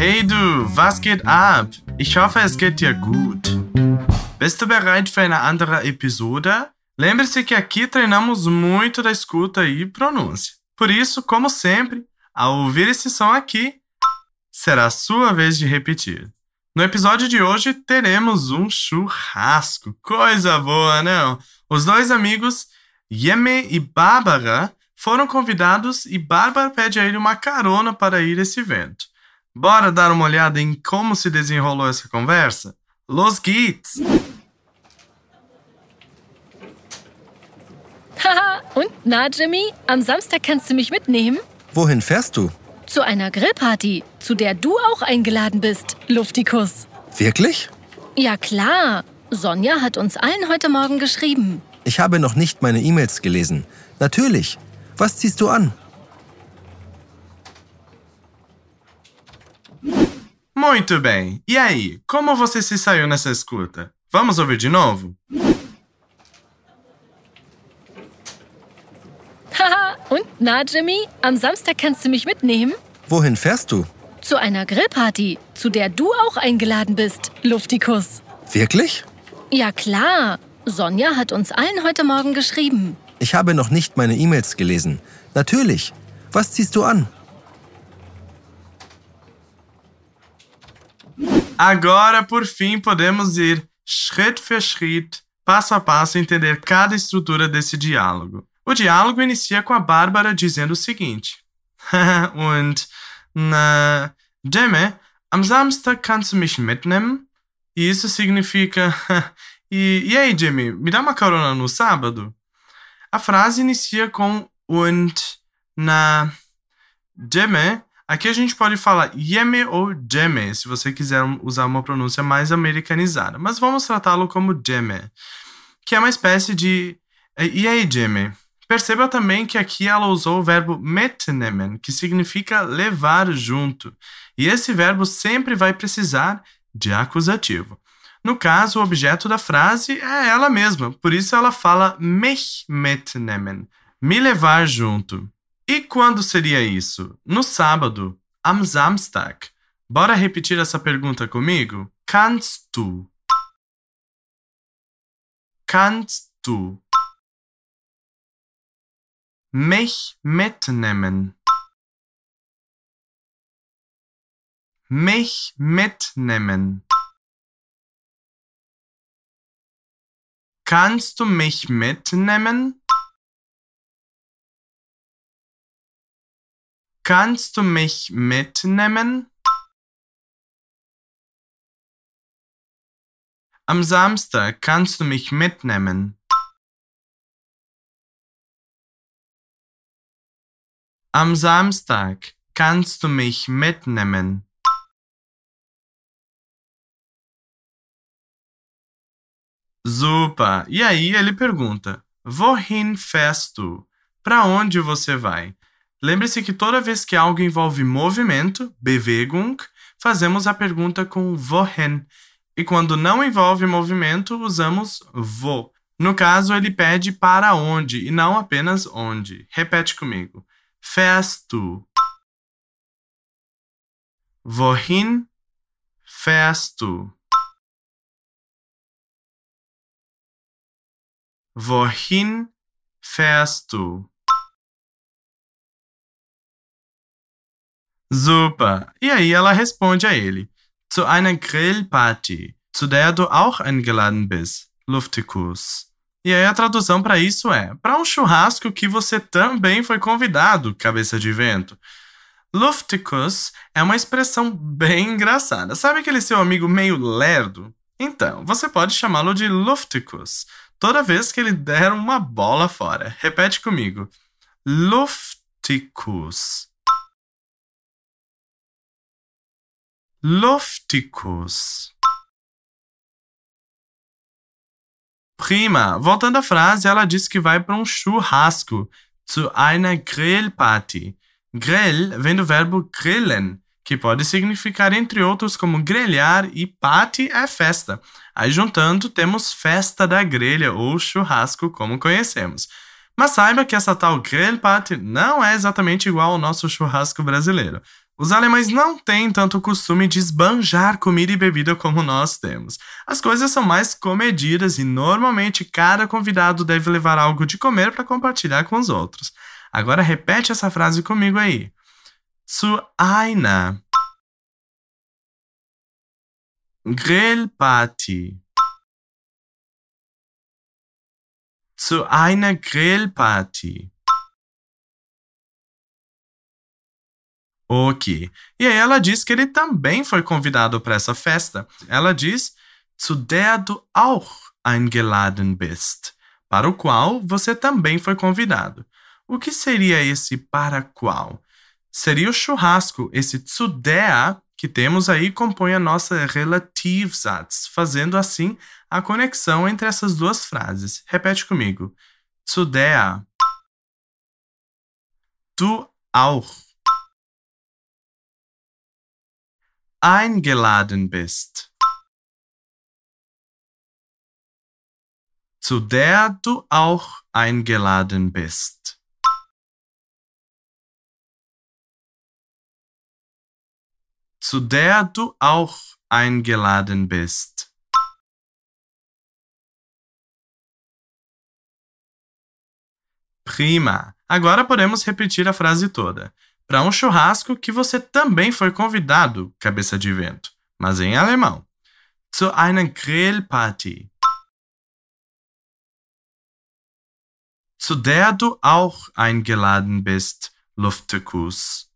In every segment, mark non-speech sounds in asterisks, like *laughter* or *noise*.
Hey du, was geht ab? Ich hoffe, es geht dir gut. Bist du bereit für eine andere Episode? Lembre-se que aqui treinamos muito da escuta e pronúncia. Por isso, como sempre, ao ouvir esse som aqui, será a sua vez de repetir. No episódio de hoje teremos um churrasco. Coisa boa, não? Os dois amigos, Yeme e Bárbara, foram convidados e Bárbara pede a ele uma carona para ir a esse evento. Bora dar uma olhada em como se desenrolou essa conversa? Los Geeks! Haha, und na, Jimmy? Am Samstag kannst du mich mitnehmen? Wohin fährst du? Zu einer Grillparty, zu der du auch eingeladen bist, Luftikus. Wirklich? Ja, klar. Sonja hat uns allen heute Morgen geschrieben. Ich habe noch nicht meine E-Mails gelesen. Natürlich. Was ziehst du an? Muito bem. E aí, como você se saiu nessa escuta? Vamos ouvir de novo? Haha, und na, Jimmy? Am Samstag kannst du mich mitnehmen? Wohin fährst du? Zu einer Grillparty, zu der du auch eingeladen bist, Luftikus. Wirklich? Ja, klar. Sonja hat uns allen heute Morgen geschrieben. Ich habe noch nicht meine E-Mails gelesen. Natürlich. Was ziehst du an? Agora, por fim, podemos ir Schritt für Schritt, passo a passo, entender cada estrutura desse diálogo. O diálogo inicia com a Bárbara dizendo o seguinte: *laughs* Und, na, Jemme, am Samstag kannst du mich mitnehmen? E isso significa: *laughs* e, e aí, Jimmy, me dá uma carona no sábado? A frase inicia com und, na, Jemme Aqui a gente pode falar Yeme ou Jeme, se você quiser usar uma pronúncia mais americanizada, mas vamos tratá-lo como Jeme, que é uma espécie de E aí, Jeme? Perceba também que aqui ela usou o verbo metnemen, que significa levar junto, e esse verbo sempre vai precisar de acusativo. No caso, o objeto da frase é ela mesma, por isso ela fala mich metnemen, me levar junto. E quando seria isso? No sábado, am Samstag. Bora repetir essa pergunta comigo? Kannst du? Kannst du? Mich mitnehmen? Mich mitnehmen? Kannst du mich mitnehmen? Kannst du mich mitnehmen? Am Samstag kannst du mich mitnehmen. Am Samstag kannst du mich mitnehmen. Super! E aí ele pergunta: Wohin fährst du? Para onde você vai? Lembre-se que toda vez que algo envolve movimento, Bewegung, fazemos a pergunta com wohin. E quando não envolve movimento, usamos wo. No caso, ele pede para onde e não apenas onde. Repete comigo. Fährst du? Wohin fährst du? Wohin fährst du? Super. E aí ela responde a ele: Zu einer Grillparty, zu der du auch eingeladen bist, Luftikus. E aí a tradução para isso é: para um churrasco que você também foi convidado, cabeça de vento. Luftikus é uma expressão bem engraçada. Sabe aquele seu amigo meio lerdo? Então, você pode chamá-lo de Luftikus toda vez que ele der uma bola fora. Repete comigo. Luftikus. Lofticus. Prima. Voltando à frase, ela diz que vai para um churrasco. Zu einer Grillparty. Grill vem do verbo grillen, que pode significar, entre outros, como grelhar e party é festa. Aí juntando, temos festa da grelha ou churrasco, como conhecemos. Mas saiba que essa tal grill party não é exatamente igual ao nosso churrasco brasileiro. Os alemães não têm tanto costume de esbanjar comida e bebida como nós temos. As coisas são mais comedidas e normalmente cada convidado deve levar algo de comer para compartilhar com os outros. Agora repete essa frase comigo aí. Zu einer Grillparty. Zu einer Grillparty. Ok. E aí ela diz que ele também foi convidado para essa festa. Ela diz, zu der du auch eingeladen bist, para o qual você também foi convidado. O que seria esse para qual? Seria o churrasco. Esse zu der que temos aí compõe a nossa Relativsatz, fazendo assim a conexão entre essas duas frases. Repete comigo. Zu der du auch eingeladen bist, zu der du auch eingeladen bist. zu der du auch eingeladen bist. Prima! Agora podemos repetir a frase toda para um churrasco que você também foi convidado, cabeça de vento, mas em alemão. Zu einer Grillparty. Zu der du auch eingeladen bist, Luftekus.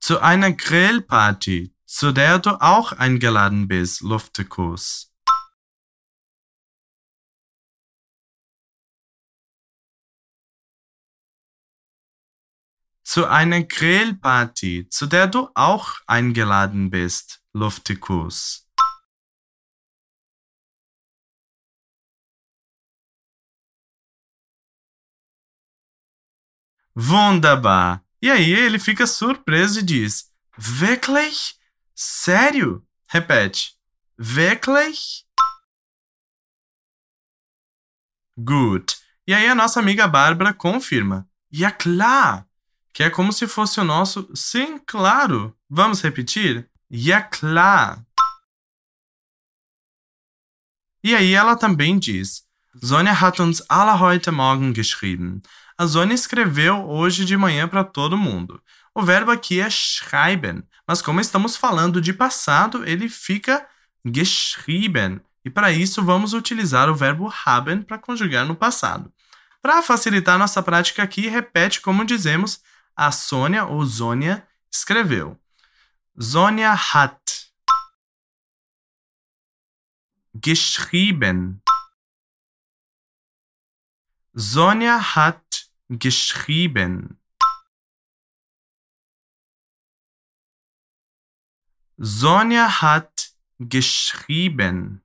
Zu einer Grillparty, zu der du auch eingeladen bist, Luftekus. Zu einer Grillparty, zu der du auch eingeladen bist, Luftikus. Wunderbar! E aí ele fica surpreso e diz: Wirklich? Sério? Repete. Wirklich? Gut. E aí a nossa amiga Bárbara confirma. Ja klar! Que é como se fosse o nosso sim, claro. Vamos repetir? Ja klar. E aí ela também diz: Sonja hat uns alle heute Morgen geschrieben. A Sonja escreveu hoje de manhã para todo mundo. O verbo aqui é schreiben, mas como estamos falando de passado, ele fica geschrieben. E para isso vamos utilizar o verbo haben para conjugar no passado. Para facilitar nossa prática aqui, repete como dizemos a Sônia ou Zônia escreveu. Sonja hat geschrieben. Sonja hat geschrieben. Sonja hat geschrieben.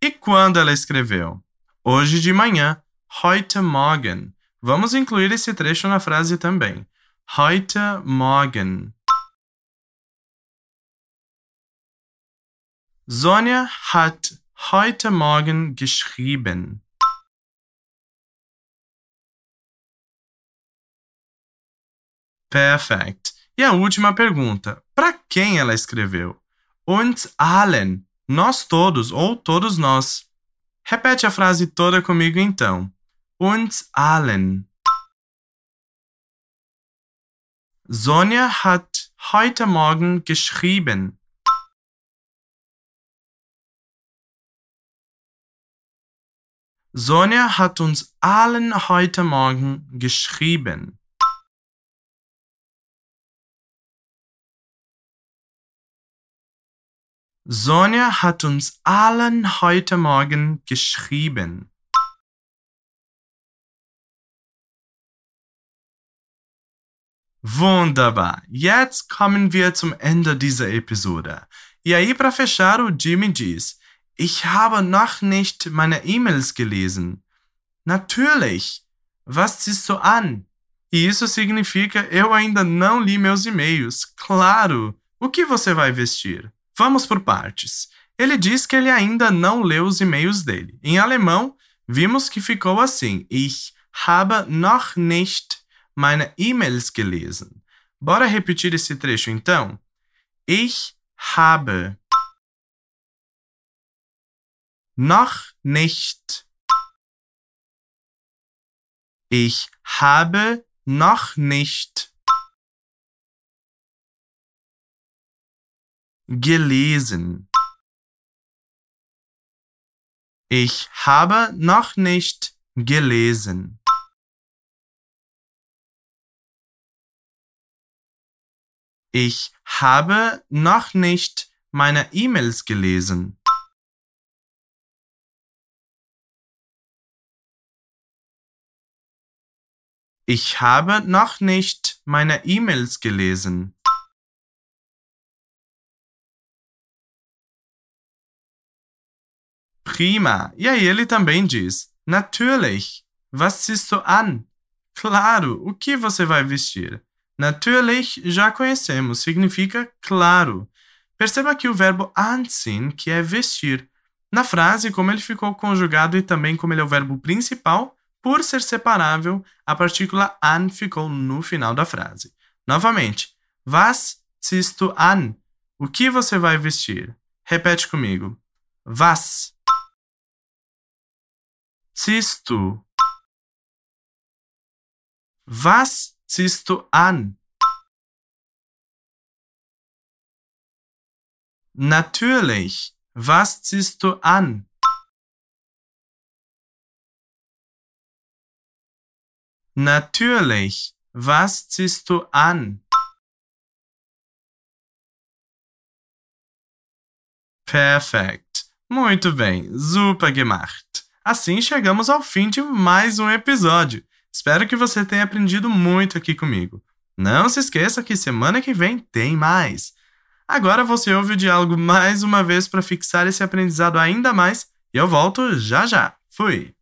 E quando ela escreveu? Hoje de manhã, heute Morgen. Vamos incluir esse trecho na frase também. Heute Morgen. Sonja hat heute Morgen geschrieben. Perfect. E a última pergunta: para quem ela escreveu? Uns allen, nós todos ou todos nós. Repete a frase toda comigo então. Uns allen. Sonja hat heute Morgen geschrieben. Sonja hat uns allen heute Morgen geschrieben. Sonja hat uns allen heute Morgen geschrieben. Wunderbar. Jetzt kommen wir zum Ende dieser Episode. E aí, para fechar, o Jimmy diz: Ich habe noch nicht meine E-Mails gelesen. Natürlich. Was ziehst du an? E isso significa eu ainda não li meus e-mails. Claro. O que você vai vestir? Vamos por partes. Ele diz que ele ainda não leu os e-mails dele. Em alemão, vimos que ficou assim: Ich habe noch nicht meine E-Mails gelesen. Bora repetir esse trecho então? Ich habe noch nicht. Ich habe noch nicht gelesen. Ich habe noch nicht gelesen. Ich habe noch nicht meine E-Mails gelesen. Ich habe noch nicht meine E-Mails gelesen. Prima. E aí ele também diz: Natürlich. Was ziehst du an? Claro. O que você vai vestir? Natürlich já conhecemos, significa claro. Perceba que o verbo anziehen, que é vestir. Na frase, como ele ficou conjugado e também como ele é o verbo principal, por ser separável, a partícula an ficou no final da frase. Novamente, was ziehst du an? O que você vai vestir? Repete comigo. Was ziehst du? Was ziehst du an? Natürlich. Was ziehst du an? Natürlich. Was ziehst du an? Perfect. Muito bem, super gemacht. Assim chegamos ao fim de mais um episódio. Espero que você tenha aprendido muito aqui comigo. Não se esqueça que semana que vem tem mais. Agora você ouve o diálogo mais uma vez para fixar esse aprendizado ainda mais e eu volto já já. Fui!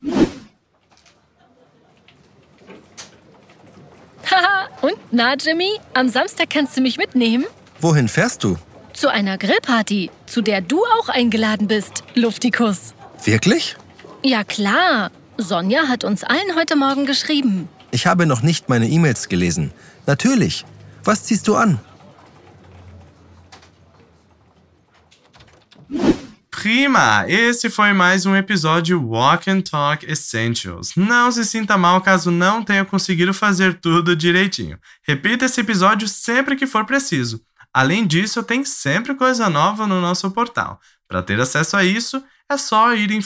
Haha, und na, Jimmy? Am Samstag kannst du mich mitnehmen? Wohin fährst du? Zu einer Grillparty, zu der du auch eingeladen bist, Luftikus. Wirklich? Ja, klar. Sonja hat uns allen heute Morgen geschrieben. Ich habe noch nicht meine E-Mails gelesen. Natürlich. Was ziehst du an? Prima! Esse foi mais um episódio Walk and Talk Essentials. Não se sinta mal caso não tenha conseguido fazer tudo direitinho. Repita esse episódio sempre que for preciso. Além disso, tem sempre coisa nova no nosso portal. Para ter acesso a isso, é só ir em.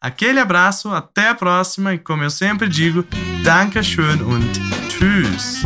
Aquele abraço, até a próxima e como eu sempre digo, Dankeschön und Tschüss!